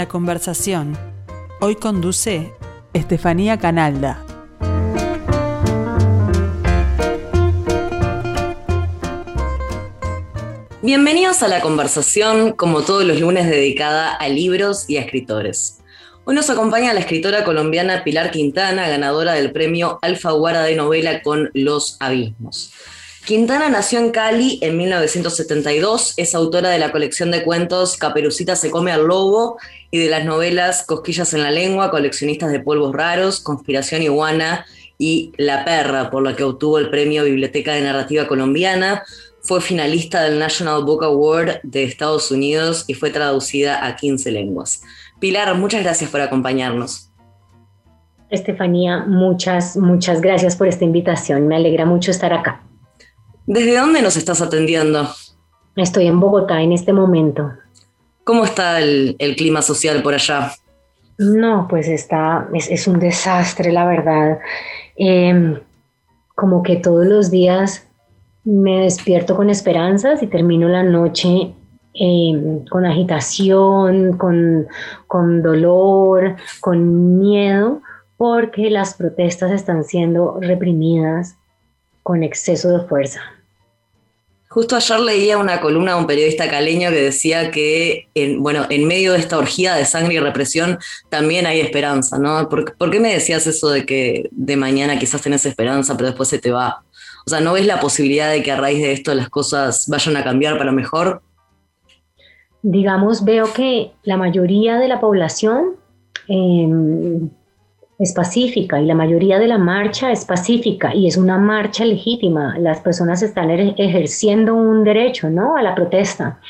La conversación. Hoy conduce Estefanía Canalda. Bienvenidos a la conversación, como todos los lunes, dedicada a libros y a escritores. Hoy nos acompaña la escritora colombiana Pilar Quintana, ganadora del premio Alfaguara de novela con Los Abismos. Quintana nació en Cali en 1972, es autora de la colección de cuentos Caperucita se come al lobo y de las novelas Cosquillas en la lengua, coleccionistas de polvos raros, Conspiración iguana y La perra, por la que obtuvo el premio Biblioteca de Narrativa Colombiana. Fue finalista del National Book Award de Estados Unidos y fue traducida a 15 lenguas. Pilar, muchas gracias por acompañarnos. Estefanía, muchas, muchas gracias por esta invitación. Me alegra mucho estar acá. ¿Desde dónde nos estás atendiendo? Estoy en Bogotá en este momento. ¿Cómo está el, clima social por allá? No, pues está, es, un desastre, la verdad. Em, como que todos los días me despierto con esperanzas y termino la noche em, con agitación, con, con dolor, con miedo, porque las protestas están siendo reprimidas con exceso de fuerza. Justo ayer leía una columna de un periodista caleño que decía que, en, bueno, en medio de esta orgía de sangre y represión también hay esperanza, ¿no? ¿Por, qué me decías eso de que de mañana quizás tenés esperanza, pero después se te va? O sea, ¿no ves la posibilidad de que a raíz de esto las cosas vayan a cambiar para mejor? Digamos, veo que la mayoría de la población em, es pacífica y la mayoría de la marcha es pacífica y es una marcha legítima. Las personas están ejerciendo un derecho, ¿no? A la protesta.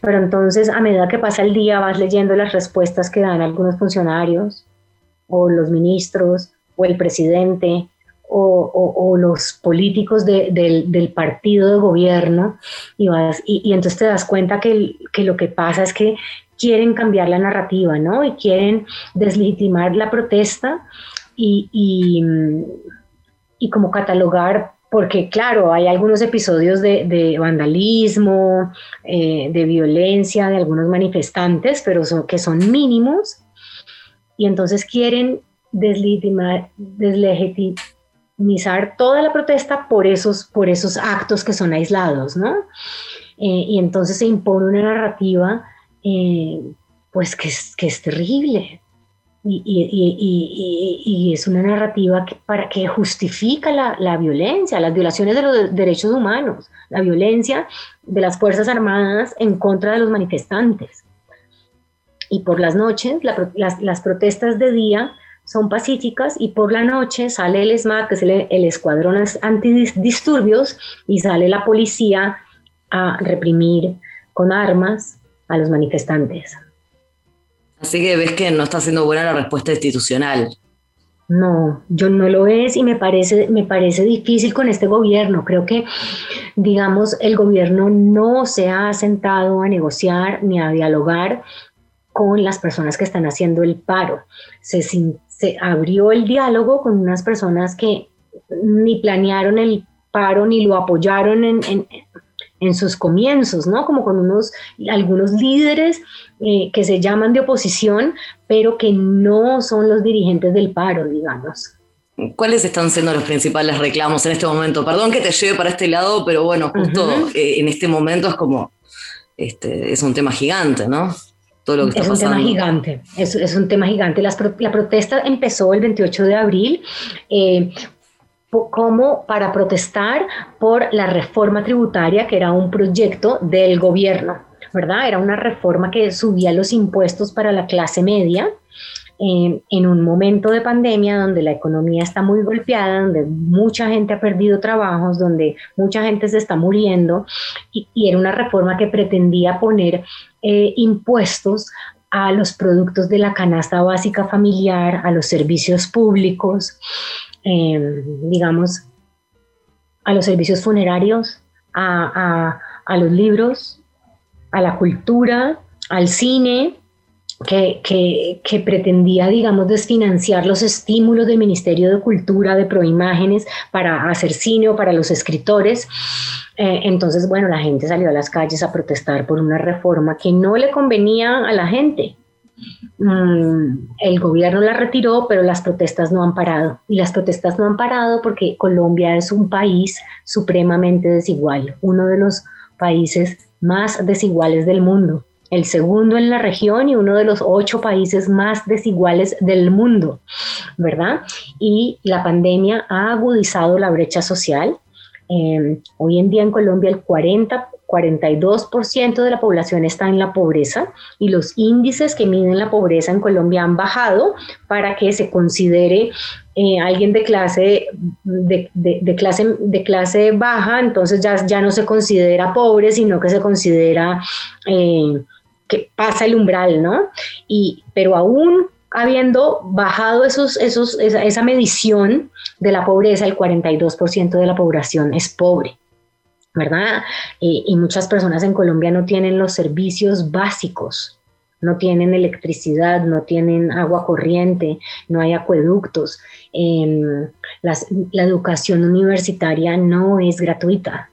Pero entonces, a medida que pasa el día, vas leyendo las respuestas que dan algunos funcionarios o los ministros o el presidente o, los políticos del, partido de gobierno y, vas, y, entonces te das cuenta que, que, lo que pasa es que quieren cambiar la narrativa, ¿no? Y quieren deslegitimar la protesta y, y, como catalogar, porque claro, hay algunos episodios de, vandalismo, eh, de violencia de algunos manifestantes, pero son, que son mínimos, y entonces quieren deslegitimar, deslegitimizar toda la protesta por esos, por esos actos que son aislados, ¿no? Eh, y entonces se impone una narrativa eh, pues que es, que es terrible. Y, y, y, es una narrativa que, para, que justifica la, la, violencia, las violaciones de los derechos humanos, la violencia de las Fuerzas Armadas en contra de los manifestantes. Y por las noches, las, las, protestas de día son pacíficas y por la noche sale el ESMAD, que es el, el Escuadrón Antidisturbios, y sale la policía a reprimir con armas a los manifestantes. Así que ves que no está siendo buena la respuesta institucional. No, yo no lo es y me parece, me parece difícil con este gobierno. Creo que, digamos, el gobierno no se ha sentado a negociar ni a dialogar con las personas que están haciendo el paro. Se, se abrió el diálogo con unas personas que ni planearon el paro ni lo apoyaron en, en sus comienzos, ¿no? Como con unos, algunos líderes eh, que se llaman de oposición, pero que no son los dirigentes del paro, digamos. ¿Cuáles están siendo los principales reclamos en este momento? Perdón que te lleve para este lado, pero bueno, justo eh, en este momento es como, este, es un tema gigante, ¿no? Todo lo que está es un tema gigante, es, es un tema gigante. la protesta empezó el 28 de abril. Eh, como para protestar por la reforma tributaria, que era un proyecto del gobierno, ¿verdad? Era una reforma que subía los impuestos para la clase media. En un momento de pandemia donde la economía está muy golpeada, donde mucha gente ha perdido trabajos, donde mucha gente se está muriendo, y, era una reforma que pretendía poner eh, impuestos a los productos de la canasta básica familiar, a los servicios públicos, Em, digamos, a los servicios funerarios, a, los libros, a la cultura, al cine, que, pretendía, digamos, desfinanciar los estímulos del Ministerio de Cultura, de Proimágenes, para hacer cine o para los escritores. Eh, entonces, bueno, la gente salió a las calles a protestar por una reforma que no le convenía a la gente, Mm, el gobierno la retiró, pero las protestas no han parado. Y las protestas no han parado porque Colombia es un país supremamente desigual, uno de los países más desiguales del mundo, el segundo en la región y uno de los ocho países más desiguales del mundo, ¿verdad? Y la pandemia ha agudizado la brecha social. Eh, hoy en día en Colombia el 40 42% de la población está en la pobreza y los índices que miden la pobreza en Colombia han bajado para que se considere eh, alguien de clase, de, clase, de clase baja, entonces ya, ya no se considera pobre, sino que se considera eh, que pasa el umbral, ¿no? Y, pero aún habiendo bajado esos, esos, esa, medición de la pobreza, el 42% de la población es pobre. ¿verdad? y muchas personas en Colombia no tienen los servicios básicos, no tienen electricidad, no tienen agua corriente, no hay acueductos. Em, la educación universitaria no es gratuita,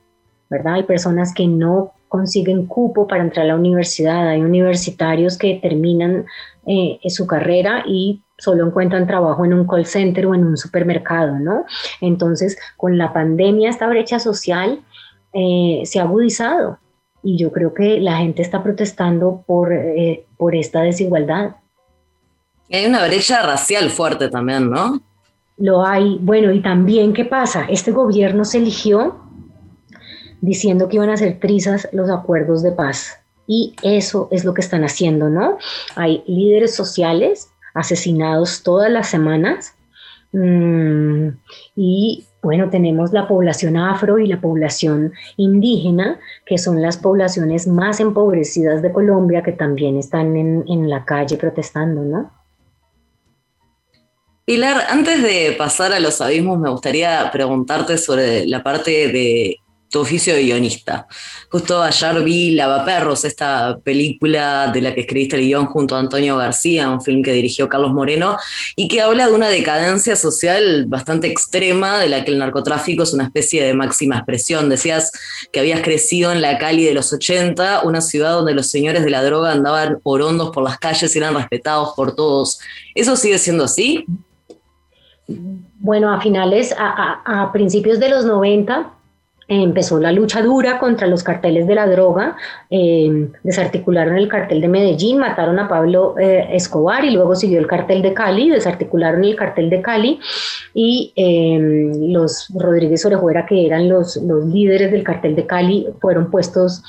¿verdad? Hay personas que no consiguen cupo para entrar a la universidad, hay universitarios que terminan eh, su carrera y solo encuentran trabajo en un call center o en un supermercado, ¿no? Entonces, con la pandemia, esta brecha social eh, se ha agudizado y yo creo que la gente está protestando por, eh, por esta desigualdad. Hay una brecha racial fuerte también, ¿no? Lo hay. Bueno, y también, ¿qué pasa? Este gobierno se eligió diciendo que iban a ser trizas los acuerdos de paz. Y eso es lo que están haciendo, ¿no? Hay líderes sociales asesinados todas las semanas mm, y bueno, tenemos la población afro y la población indígena, que son las poblaciones más empobrecidas de Colombia, que también están en, en la calle protestando, ¿no? Pilar, antes de pasar a los abismos, me gustaría preguntarte sobre la parte de tu oficio de guionista. Justo ayer vi Lavaperros, esta película de la que escribiste el guion junto a Antonio García, un film que dirigió Carlos Moreno, y que habla de una decadencia social bastante extrema, de la que el narcotráfico es una especie de máxima expresión. Decías que habías crecido en la Cali de los 80, una ciudad donde los señores de la droga andaban orondos por las calles y eran respetados por todos. ¿Eso sigue siendo así? Bueno, a finales, a, a principios de los 90, empezó la lucha dura contra los carteles de la droga, eh, desarticularon el cartel de Medellín, mataron a Pablo eh, Escobar y luego siguió el cartel de Cali, desarticularon el cartel de Cali y eh, los Rodríguez Orejuela, que eran los, los, líderes del cartel de Cali, fueron puestos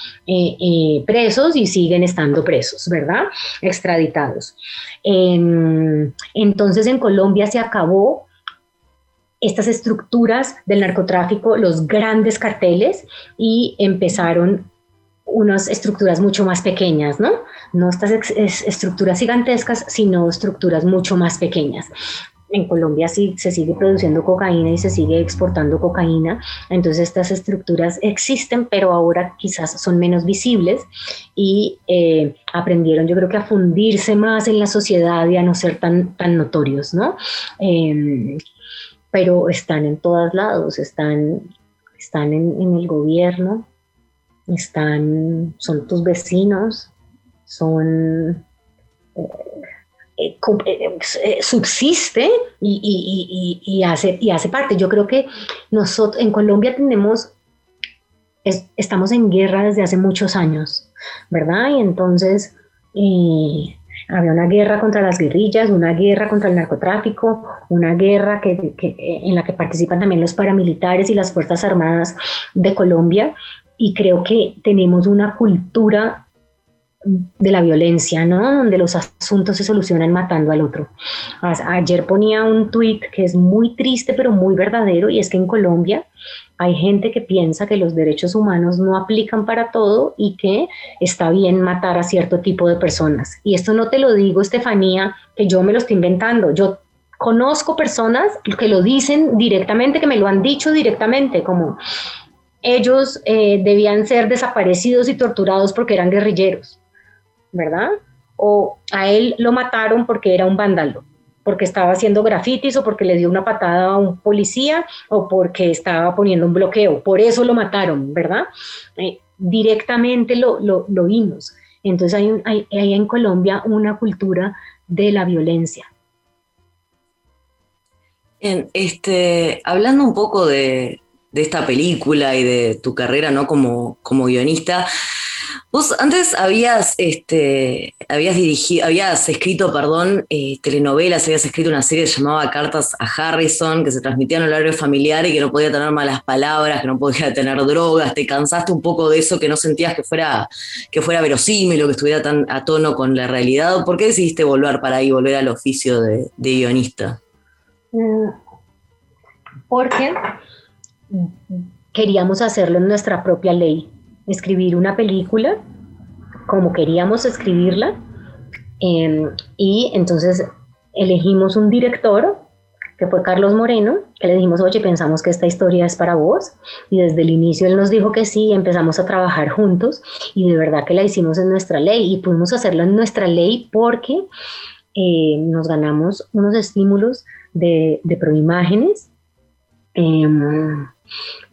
presos y siguen estando presos, ¿verdad? Extraditados. Em, entonces en Colombia se acabó estas estructuras del narcotráfico, los grandes carteles, y empezaron unas estructuras mucho más pequeñas, ¿no? No estas estructuras gigantescas, sino estructuras mucho más pequeñas. En Colombia sí se sigue produciendo cocaína y se sigue exportando cocaína, entonces estas estructuras existen, pero ahora quizás son menos visibles y eh, aprendieron yo creo que a fundirse más en la sociedad y a no ser tan, tan notorios, ¿no? Em, pero están en todos lados, están, están en, el gobierno, están, son tus vecinos, son... Eh, eh, eh, subsiste y, hace, y hace parte. Yo creo que nosotros en Colombia tenemos, estamos en guerra desde hace muchos años, ¿verdad? Y entonces había una guerra contra las guerrillas, una guerra contra el narcotráfico, una guerra que, en la que participan también los paramilitares y las Fuerzas Armadas de Colombia. Y creo que tenemos una cultura de la violencia, ¿no? Donde los asuntos se solucionan matando al otro. Ayer ponía un tuit que es muy triste pero muy verdadero y es que en Colombia hay gente que piensa que los derechos humanos no aplican para todo y que está bien matar a cierto tipo de personas. Y esto no te lo digo, Estefanía, que yo me lo estoy inventando. Yo conozco personas que lo dicen directamente, que me lo han dicho directamente, como ellos eh, debían ser desaparecidos y torturados porque eran guerrilleros, ¿verdad? O a él lo mataron porque era un vándalo porque estaba haciendo grafitis o porque le dio una patada a un policía o porque estaba poniendo un bloqueo. Por eso lo mataron, ¿verdad? Eh, directamente lo, lo, vimos. Entonces hay, hay, hay en Colombia una cultura de la violencia. este, hablando un poco de, de, esta película y de tu carrera ¿no? como, como guionista, Vos antes habías, este, habías dirigido, habías escrito, perdón, eh, telenovelas, habías escrito una serie que se llamaba Cartas a Harrison, que se transmitía en horario familiar y que no podía tener malas palabras, que no podía tener drogas. Te cansaste un poco de eso, que no sentías que fuera, que fuera verosímil o que estuviera tan a tono con la realidad. ¿Por qué decidiste volver para ahí, volver al oficio de, de guionista? Mm, porque queríamos hacerlo en nuestra propia ley escribir una película como queríamos escribirla em, y entonces elegimos un director que fue Carlos Moreno, que le dijimos, oye, pensamos que esta historia es para vos. Y desde el inicio él nos dijo que sí, empezamos a trabajar juntos y de verdad que la hicimos en nuestra ley y pudimos hacerlo en nuestra ley porque eh, nos ganamos unos estímulos de, de proimágenes. Em,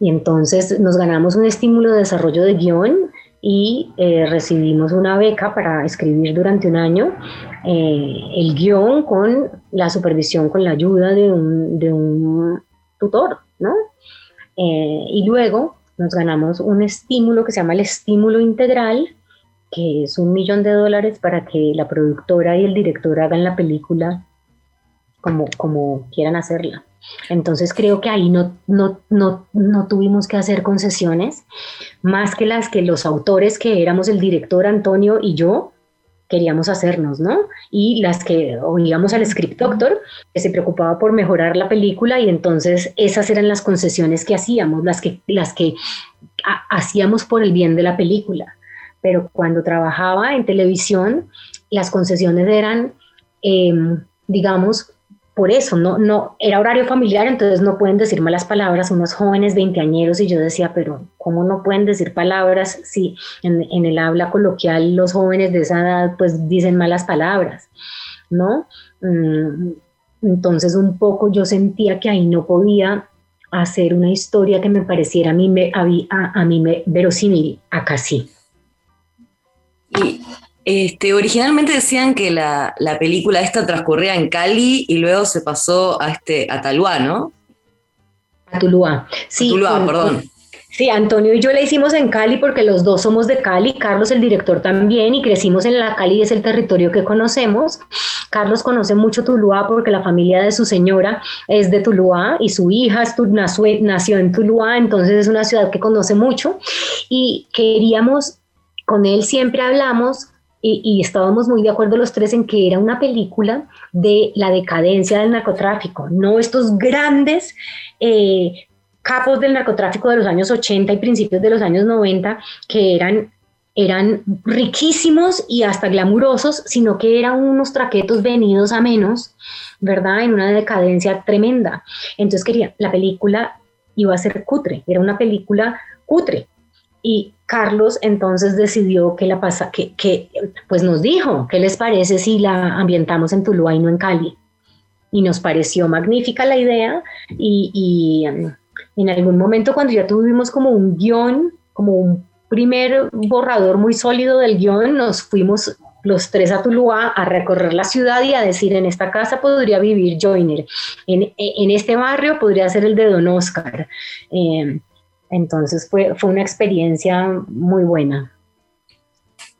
y entonces nos ganamos un estímulo de desarrollo de guion y eh, recibimos una beca para escribir durante un año eh, el guion con la supervisión, con la ayuda de un, tutor, ¿no? Eh, y luego nos ganamos un estímulo que se llama el estímulo integral, que es un millón de dólares para que la productora y el director hagan la película como, como quieran hacerla. Entonces creo que ahí no, no, no, no, tuvimos que hacer concesiones, más que las que los autores, que éramos el director Antonio y yo, queríamos hacernos, ¿no? Y las que oíamos al script doctor, que se preocupaba por mejorar la película y entonces esas eran las concesiones que hacíamos, las que, las que hacíamos por el bien de la película. Pero cuando trabajaba en televisión, las concesiones eran, em, digamos, por eso, no, no, era horario familiar, entonces no pueden decir malas palabras unos jóvenes veinteañeros y yo decía, pero ¿cómo no pueden decir palabras si en, el habla coloquial los jóvenes de esa edad pues dicen malas palabras, ¿no? Mm, entonces un poco yo sentía que ahí no podía hacer una historia que me pareciera a mí, me, a, a mí me, verosímil, acá sí. Y este, originalmente decían que la, película esta transcurría en Cali y luego se pasó a, este, a ¿no? A Tuluá, sí. Tuluá, perdón. Sí, Antonio y yo la hicimos en Cali porque los dos somos de Cali, Carlos el director también y crecimos en la Cali, es el territorio que conocemos. Carlos conoce mucho Tuluá porque la familia de su señora es de Tuluá y su hija nació en Tuluá, entonces es una ciudad que conoce mucho y queríamos, con él siempre hablamos y, estábamos muy de acuerdo los tres en que era una película de la decadencia del narcotráfico, no estos grandes eh, capos del narcotráfico de los años 80 y principios de los años 90 que eran eran riquísimos y hasta glamurosos, sino que eran unos traquetos venidos a menos, ¿verdad? En una decadencia tremenda. Entonces quería, la película iba a ser cutre, era una película cutre, y Carlos entonces decidió que la pasa, que, que, pues nos dijo, ¿qué les parece si la ambientamos en Tuluá y no en Cali? Y nos pareció magnífica la idea y, y um, en algún momento cuando ya tuvimos como un guion, como un primer borrador muy sólido del guion, nos fuimos los tres a Tuluá a recorrer la ciudad y a decir, en esta casa podría vivir Joyner, en, en este barrio podría ser el de Don Oscar. Eh, entonces fue, fue una experiencia muy buena.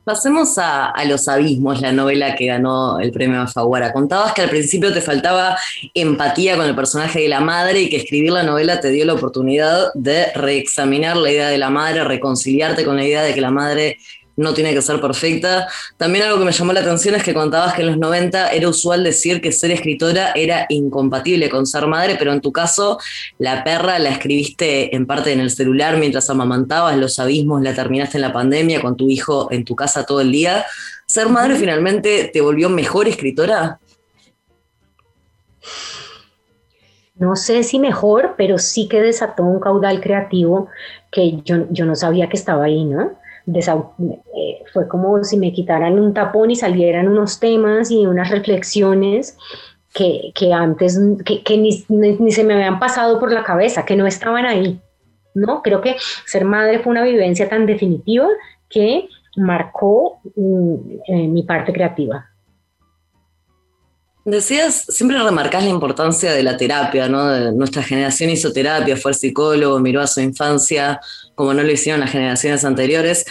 Pasemos a, Los Abismos, la novela que ganó el premio Alfaguara. Contabas que al principio te faltaba empatía con el personaje de la madre y que escribir la novela te dio la oportunidad de reexaminar la idea de la madre, reconciliarte con la idea de que la madre no tiene que ser perfecta. También algo que me llamó la atención es que contabas que en los 90 era usual decir que ser escritora era incompatible con ser madre, pero en tu caso la perra la escribiste en parte en el celular mientras amamantabas, los abismos la terminaste en la pandemia con tu hijo en tu casa todo el día. ¿Ser madre finalmente te volvió mejor escritora? No sé si mejor, pero sí que desató un caudal creativo que yo, yo no sabía que estaba ahí, ¿no? Eh, fue como si me quitaran un tapón y salieran unos temas y unas reflexiones que, que antes, que, que ni, se me habían pasado por la cabeza, que no estaban ahí. ¿no? Creo que ser madre fue una vivencia tan definitiva que marcó mm, mi parte creativa. Decías, siempre remarcás la importancia de la terapia, ¿no? nuestra generación hizo terapia, fue psicólogo, miró a su infancia, como no lo hicieron las generaciones anteriores.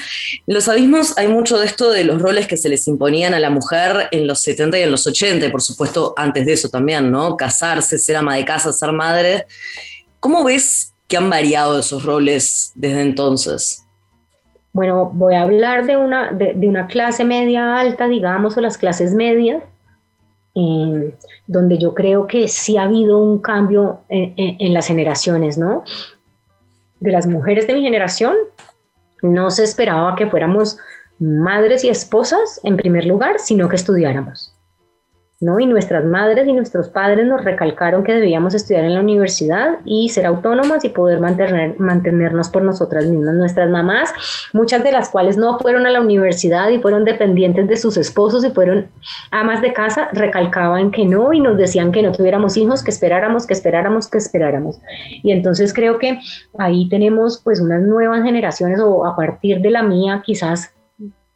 En los abismos hay mucho de esto de los roles que se les imponían a la mujer en los 70 y en los 80, por supuesto antes de eso también, ¿no? Casarse, ser ama de casa, ser madre. ¿Cómo ves que han variado esos roles desde entonces? Bueno, voy a hablar de una, de una clase media alta, digamos, o las clases medias donde yo creo que sí ha habido un cambio en, las generaciones, ¿no? De las mujeres de mi generación, no se esperaba que fuéramos madres y esposas en primer lugar, sino que estudiáramos. Y nuestras madres y nuestros padres nos recalcaron que debíamos estudiar en la universidad y ser autónomas y poder mantener, mantenernos por nosotras mismas. Nuestras mamás, muchas de las cuales no fueron a la universidad y fueron dependientes de sus esposos y fueron amas de casa, recalcaban que no y nos decían que no tuviéramos hijos, que esperáramos, que esperáramos, que esperáramos. Y entonces creo que ahí tenemos pues unas nuevas generaciones o a partir de la mía quizás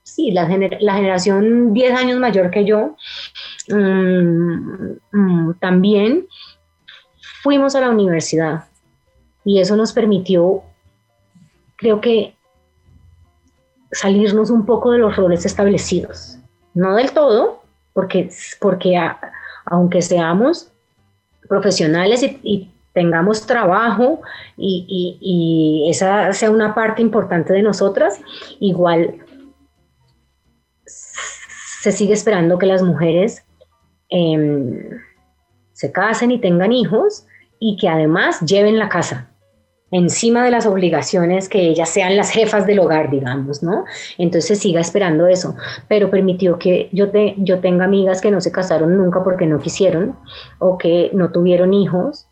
sí, la, generación 10 años mayor que yo, mm, mm, también fuimos a la universidad y eso nos permitió, creo que, salirnos un poco de los roles establecidos. No del todo, porque, porque aunque seamos profesionales y, tengamos trabajo y, y, esa sea una parte importante de nosotras, igual se sigue esperando que las mujeres em, se casen y tengan hijos y que además lleven la casa encima de las obligaciones que ellas sean las jefas del hogar, digamos, ¿no? Entonces siga esperando eso, pero permitió que yo, te, yo tenga amigas que no se casaron nunca porque no quisieron, o que no tuvieron hijos,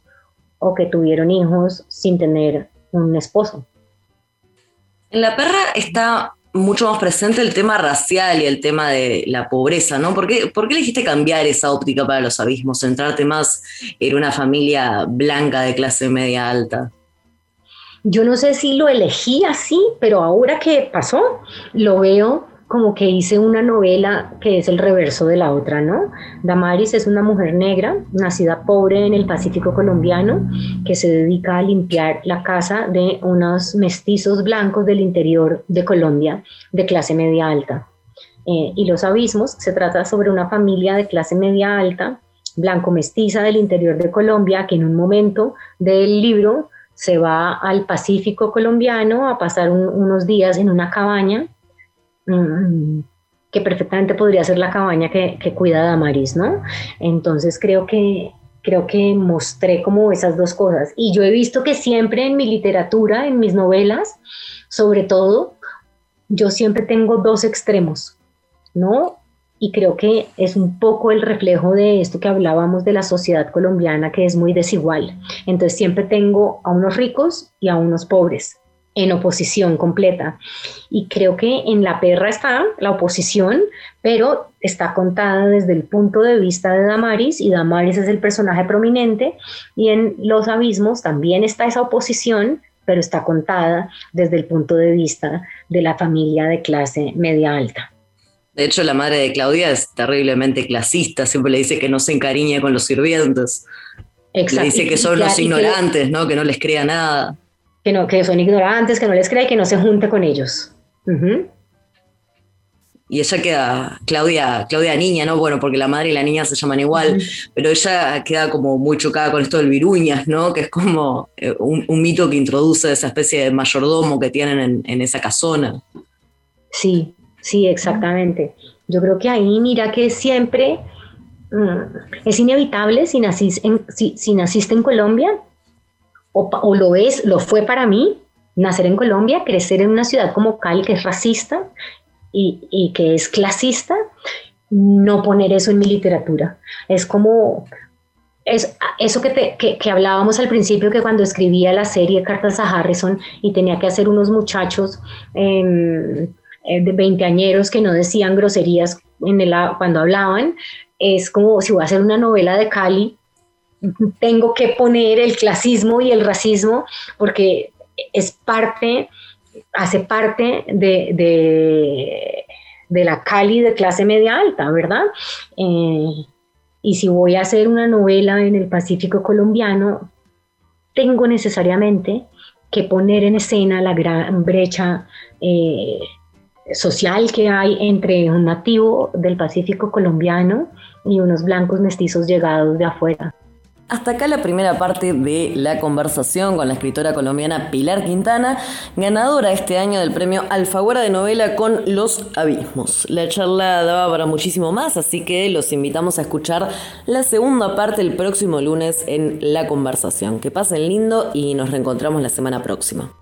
o que tuvieron hijos sin tener un esposo. En la perra está mucho más presente el tema racial y el tema de la pobreza, ¿no? ¿Por qué, ¿Por qué elegiste cambiar esa óptica para los abismos, centrarte más en una familia blanca de clase media alta? Yo no sé si lo elegí así, pero ahora que pasó, lo veo como que hice una novela que es el reverso de la otra, ¿no? Damaris es una mujer negra, nacida pobre en el Pacífico colombiano, que se dedica a limpiar la casa de unos mestizos blancos del interior de Colombia, de clase media alta. Eh, y Los Abismos se trata sobre una familia de clase media alta, blanco mestiza del interior de Colombia, que en un momento del libro se va al Pacífico colombiano a pasar unos días en una cabaña Mm, que perfectamente podría ser la cabaña que, cuida Damaris, ¿no? Entonces creo que, creo que mostré como esas dos cosas. Y yo he visto que siempre en mi literatura, en mis novelas, sobre todo, yo siempre tengo dos extremos, ¿no? Y creo que es un poco el reflejo de esto que hablábamos de la sociedad colombiana, que es muy desigual. Entonces siempre tengo a unos ricos y a unos pobres en oposición completa. Y creo que en La Perra está la oposición, pero está contada desde el punto de vista de Damaris y Damaris es el personaje prominente y en Los Abismos también está esa oposición, pero está contada desde el punto de vista de la familia de clase media alta. De hecho, la madre de Claudia es terriblemente clasista, siempre le dice que no se encariña con los sirvientes. Exacto. Le dice que son los ignorantes, ¿no? que no les crea nada que, no, que son ignorantes, que no les cree que no se junte con ellos. Y ella queda, Claudia, Claudia niña, ¿no? Bueno, porque la madre y la niña se llaman igual, pero ella queda como muy chocada con esto del viruñas, ¿no? Que es como eh, un, mito que introduce esa especie de mayordomo que tienen en, esa casona. Sí, sí, exactamente. Yo creo que ahí mira que siempre mm, es inevitable si si, si naciste en Colombia, o, lo es, lo fue para mí, nacer en Colombia, crecer en una ciudad como Cali que es racista y, que es clasista, no poner eso en mi literatura. Es como es, eso que, que, hablábamos al principio, que cuando escribía la serie Cartas a Harrison y tenía que hacer unos muchachos em, eh, de veinteañeros que no decían groserías cuando hablaban, es como si voy a hacer una novela de Cali, tengo que poner el clasismo y el racismo porque es parte hace parte de, la Cali de clase media alta, ¿verdad? Eh, y si voy a hacer una novela en el Pacífico colombiano, tengo necesariamente que poner en escena la gran brecha eh, social que hay entre un nativo del Pacífico colombiano y unos blancos mestizos llegados de afuera. Hasta acá la primera parte de la conversación con la escritora colombiana Pilar Quintana, ganadora este año del premio Alfaguara de novela con Los Abismos. La charla daba para muchísimo más, así que los invitamos a escuchar la segunda parte el próximo lunes en la conversación. Que pasen lindo y nos reencontramos la semana próxima.